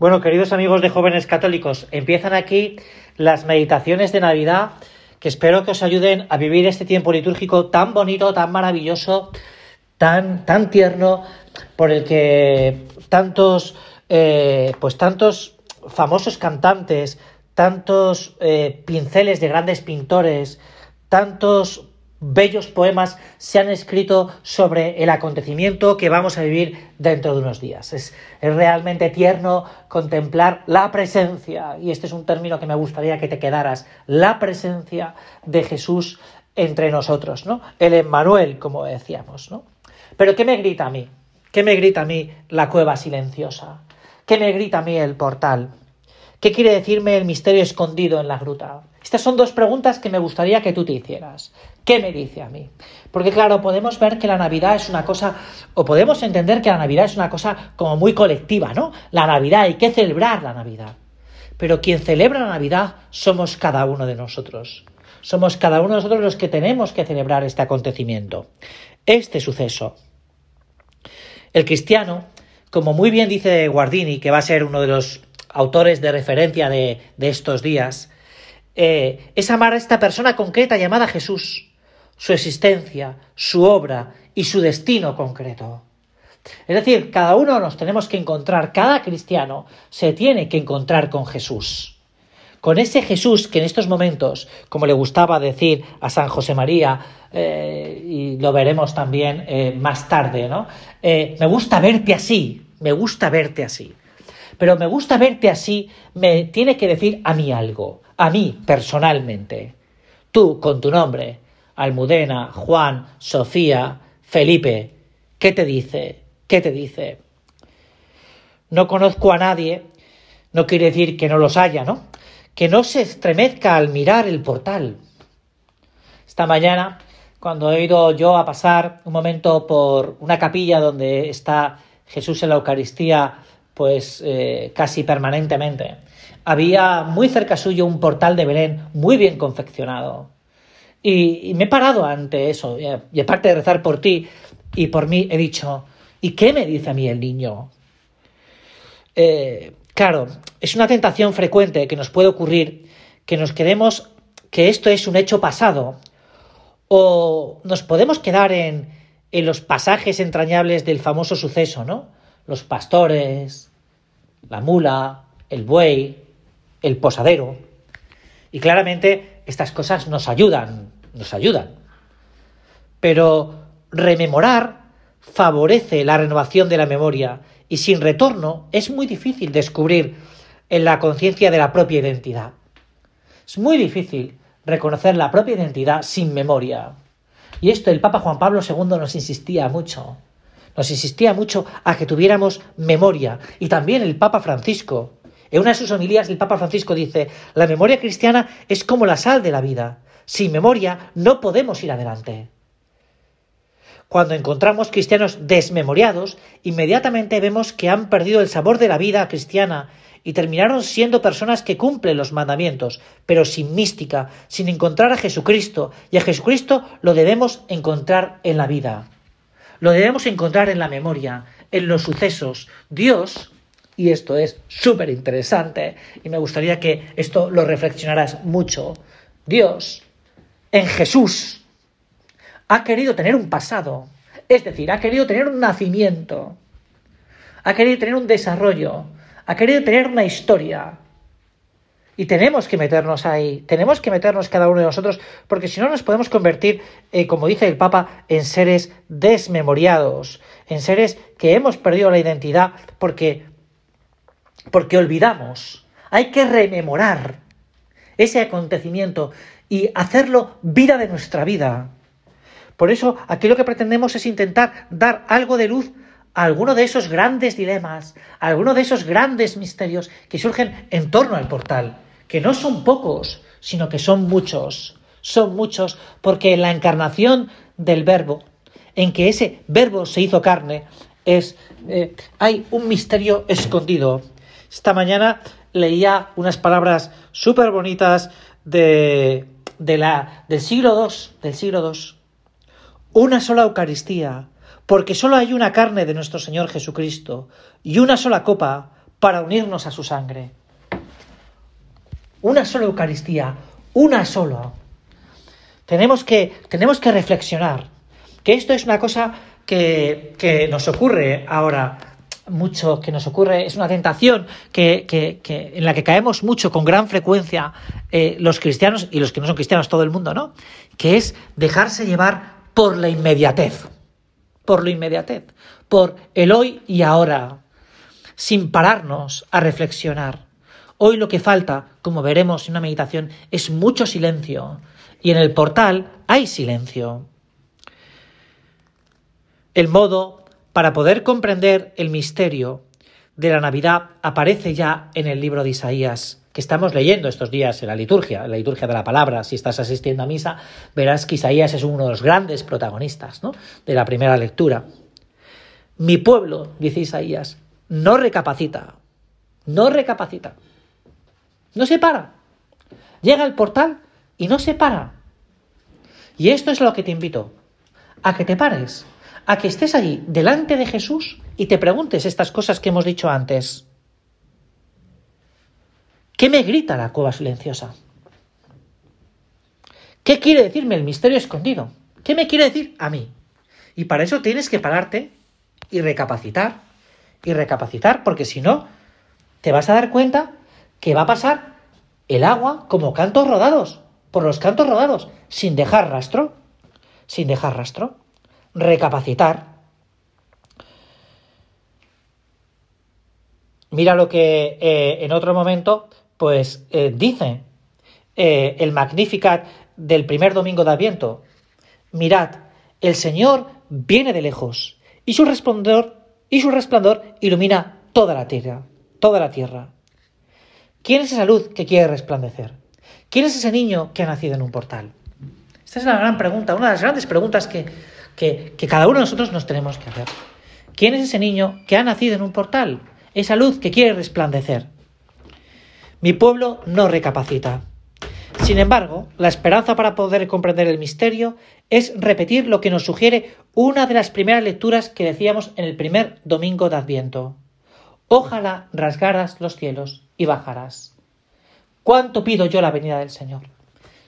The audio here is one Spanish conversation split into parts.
Bueno, queridos amigos de jóvenes católicos, empiezan aquí las meditaciones de Navidad que espero que os ayuden a vivir este tiempo litúrgico tan bonito, tan maravilloso, tan, tan tierno, por el que tantos, eh, pues tantos famosos cantantes, tantos eh, pinceles de grandes pintores, tantos bellos poemas se han escrito sobre el acontecimiento que vamos a vivir dentro de unos días. Es, realmente tierno contemplar la presencia, y este es un término que me gustaría que te quedaras, la presencia de Jesús entre nosotros, ¿no? El Emmanuel, como decíamos, ¿no? Pero ¿qué me grita a mí? ¿Qué me grita a mí la cueva silenciosa? ¿Qué me grita a mí el portal? ¿Qué quiere decirme el misterio escondido en la gruta? Estas son dos preguntas que me gustaría que tú te hicieras. ¿Qué me dice a mí? Porque claro, podemos ver que la Navidad es una cosa, o podemos entender que la Navidad es una cosa como muy colectiva, ¿no? La Navidad, hay que celebrar la Navidad. Pero quien celebra la Navidad somos cada uno de nosotros. Somos cada uno de nosotros los que tenemos que celebrar este acontecimiento, este suceso. El cristiano, como muy bien dice Guardini, que va a ser uno de los autores de referencia de, estos días, eh, es amar a esta persona concreta llamada Jesús, su existencia, su obra y su destino concreto. Es decir, cada uno nos tenemos que encontrar, cada cristiano se tiene que encontrar con Jesús. Con ese Jesús que en estos momentos, como le gustaba decir a San José María, eh, y lo veremos también eh, más tarde, ¿no? me gusta verte así, me gusta verte así pero me gusta verte así, me tiene que decir a mí algo, a mí personalmente. Tú, con tu nombre, Almudena, Juan, Sofía, Felipe, ¿qué te dice? ¿Qué te dice? No conozco a nadie, no quiere decir que no los haya, ¿no? Que no se estremezca al mirar el portal. Esta mañana, cuando he ido yo a pasar un momento por una capilla donde está Jesús en la Eucaristía pues eh, casi permanentemente. Había muy cerca suyo un portal de Belén muy bien confeccionado. Y, me he parado ante eso, y, aparte de rezar por ti y por mí, he dicho, ¿y qué me dice a mí el niño? Eh, claro, es una tentación frecuente que nos puede ocurrir que nos quedemos que esto es un hecho pasado, o nos podemos quedar en, en los pasajes entrañables del famoso suceso, ¿no? Los pastores, la mula, el buey, el posadero. Y claramente estas cosas nos ayudan, nos ayudan. Pero rememorar favorece la renovación de la memoria y sin retorno es muy difícil descubrir en la conciencia de la propia identidad. Es muy difícil reconocer la propia identidad sin memoria. Y esto el Papa Juan Pablo II nos insistía mucho nos insistía mucho a que tuviéramos memoria. Y también el Papa Francisco. En una de sus homilías el Papa Francisco dice, la memoria cristiana es como la sal de la vida. Sin memoria no podemos ir adelante. Cuando encontramos cristianos desmemoriados, inmediatamente vemos que han perdido el sabor de la vida cristiana y terminaron siendo personas que cumplen los mandamientos, pero sin mística, sin encontrar a Jesucristo, y a Jesucristo lo debemos encontrar en la vida. Lo debemos encontrar en la memoria, en los sucesos. Dios, y esto es súper interesante, y me gustaría que esto lo reflexionaras mucho, Dios, en Jesús, ha querido tener un pasado, es decir, ha querido tener un nacimiento, ha querido tener un desarrollo, ha querido tener una historia, y tenemos que meternos ahí, tenemos que meternos cada uno de nosotros, porque si no nos podemos convertir, eh, como dice el Papa, en seres desmemoriados, en seres que hemos perdido la identidad porque, porque olvidamos. Hay que rememorar ese acontecimiento y hacerlo vida de nuestra vida. Por eso aquí lo que pretendemos es intentar dar algo de luz a alguno de esos grandes dilemas, a alguno de esos grandes misterios que surgen en torno al portal que no son pocos, sino que son muchos. Son muchos porque la encarnación del verbo, en que ese verbo se hizo carne, es, eh, hay un misterio escondido. Esta mañana leía unas palabras súper bonitas de, de la, del siglo II, del siglo II. Una sola Eucaristía, porque solo hay una carne de nuestro Señor Jesucristo, y una sola copa, para unirnos a su sangre. Una sola Eucaristía, una sola. Tenemos que, tenemos que reflexionar que esto es una cosa que, que nos ocurre ahora mucho, que nos ocurre, es una tentación que, que, en la que caemos mucho con gran frecuencia eh, los cristianos y los que no son cristianos, todo el mundo, ¿no? Que es dejarse llevar por la inmediatez, por la inmediatez, por el hoy y ahora, sin pararnos a reflexionar. Hoy lo que falta, como veremos en una meditación, es mucho silencio. Y en el portal hay silencio. El modo para poder comprender el misterio de la Navidad aparece ya en el libro de Isaías, que estamos leyendo estos días en la liturgia, en la liturgia de la palabra. Si estás asistiendo a misa, verás que Isaías es uno de los grandes protagonistas ¿no? de la primera lectura. Mi pueblo, dice Isaías, no recapacita, no recapacita, no se para. Llega al portal y no se para. Y esto es lo que te invito, a que te pares, a que estés allí delante de Jesús y te preguntes estas cosas que hemos dicho antes. ¿Qué me grita la cueva silenciosa? ¿Qué quiere decirme el misterio escondido? ¿Qué me quiere decir a mí? Y para eso tienes que pararte y recapacitar. Y recapacitar, porque si no, te vas a dar cuenta que va a pasar el agua como cantos rodados, por los cantos rodados, sin dejar rastro. Sin dejar rastro. Recapacitar. Mira lo que eh, en otro momento pues eh, dice eh, el Magnificat del primer domingo de Adviento, mirad, el Señor viene de lejos y su resplandor y su resplandor ilumina toda la tierra, toda la tierra. ¿Quién es esa luz que quiere resplandecer? ¿Quién es ese niño que ha nacido en un portal? Esta es la gran pregunta, una de las grandes preguntas que, que, cada uno de nosotros nos tenemos que hacer. ¿Quién es ese niño que ha nacido en un portal? Esa luz que quiere resplandecer. Mi pueblo no recapacita. Sin embargo, la esperanza para poder comprender el misterio es repetir lo que nos sugiere una de las primeras lecturas que decíamos en el primer domingo de Adviento. Ojalá rasgaras los cielos y bajarás. ¿Cuánto pido yo la venida del Señor?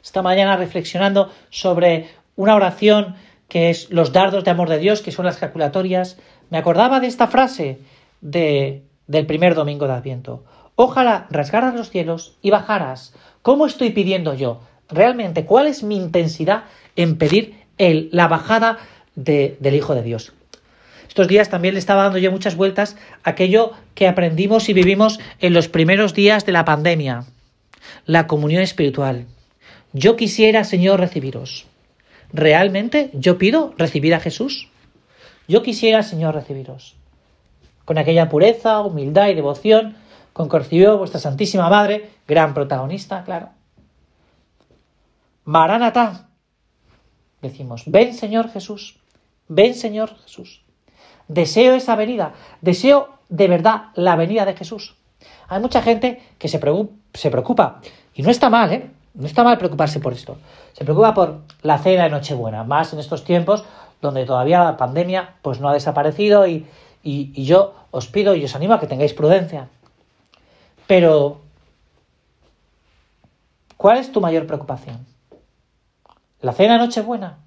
Esta mañana reflexionando sobre una oración que es los dardos de amor de Dios, que son las calculatorias, me acordaba de esta frase de, del primer domingo de Adviento. Ojalá rasgaras los cielos y bajaras. ¿Cómo estoy pidiendo yo? Realmente, ¿cuál es mi intensidad en pedir el, la bajada de, del Hijo de Dios? Estos días también le estaba dando yo muchas vueltas aquello que aprendimos y vivimos en los primeros días de la pandemia, la comunión espiritual. Yo quisiera, Señor, recibiros. ¿Realmente yo pido recibir a Jesús? Yo quisiera, Señor, recibiros. Con aquella pureza, humildad y devoción con concibió vuestra Santísima Madre, gran protagonista, claro. Maranatá, decimos, ven Señor Jesús, ven Señor Jesús. Deseo esa venida, deseo de verdad la venida de Jesús. Hay mucha gente que se preocupa, se preocupa y no está mal, ¿eh? No está mal preocuparse por esto. Se preocupa por la cena de Nochebuena, más en estos tiempos donde todavía la pandemia pues no ha desaparecido y, y, y yo os pido y os animo a que tengáis prudencia. Pero, ¿cuál es tu mayor preocupación? ¿La cena en Nochebuena?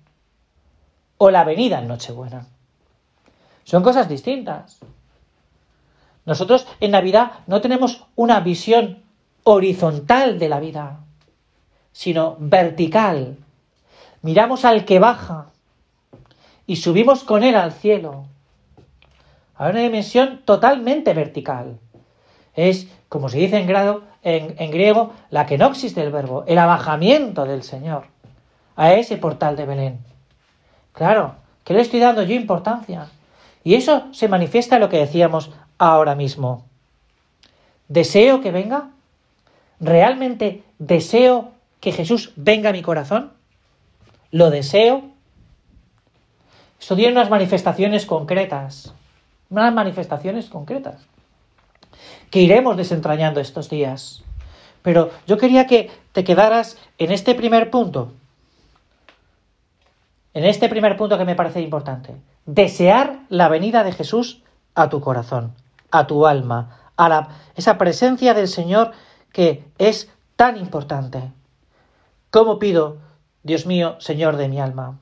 ¿O la venida en Nochebuena? Son cosas distintas. Nosotros en Navidad no tenemos una visión horizontal de la vida, sino vertical. Miramos al que baja y subimos con él al cielo. Hay una dimensión totalmente vertical. Es como se dice en, grado, en, griego, la kenoxis del verbo, el abajamiento del Señor a ese portal de Belén. Claro, que le estoy dando yo importancia. Y eso se manifiesta en lo que decíamos ahora mismo. ¿Deseo que venga? ¿Realmente deseo que Jesús venga a mi corazón? ¿Lo deseo? Esto tiene unas manifestaciones concretas. Unas manifestaciones concretas que iremos desentrañando estos días. Pero yo quería que te quedaras en este primer punto. En este primer punto que me parece importante. Desear la venida de Jesús a tu corazón, a tu alma, a la, esa presencia del Señor que es tan importante. ¿Cómo pido, Dios mío, Señor de mi alma?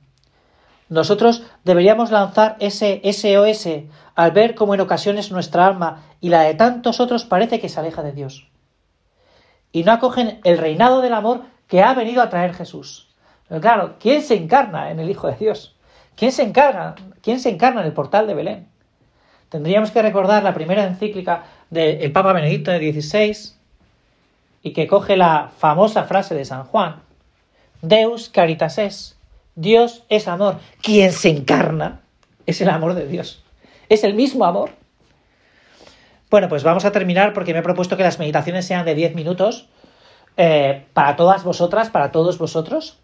Nosotros deberíamos lanzar ese SOS al ver cómo en ocasiones nuestra alma y la de tantos otros parece que se aleja de Dios. Y no acogen el reinado del amor que ha venido a traer Jesús. Pero claro, ¿quién se encarna en el Hijo de Dios? ¿Quién se encarga? ¿Quién se encarna en el portal de Belén? Tendríamos que recordar la primera encíclica del Papa Benedicto XVI y que coge la famosa frase de San Juan: Deus caritas es. Dios es amor. Quien se encarna es el amor de Dios. Es el mismo amor. Bueno, pues vamos a terminar porque me he propuesto que las meditaciones sean de 10 minutos eh, para todas vosotras, para todos vosotros.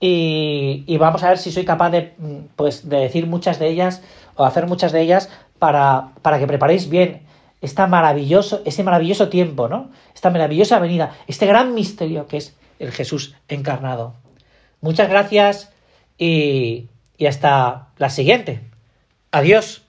Y, vamos a ver si soy capaz de, mm, pues, de decir muchas de ellas o hacer muchas de ellas para, para que preparéis bien esta maravilloso, ese maravilloso tiempo, ¿no? Esta maravillosa venida, este gran misterio que es el Jesús encarnado. Muchas gracias y, y hasta la siguiente. Adiós.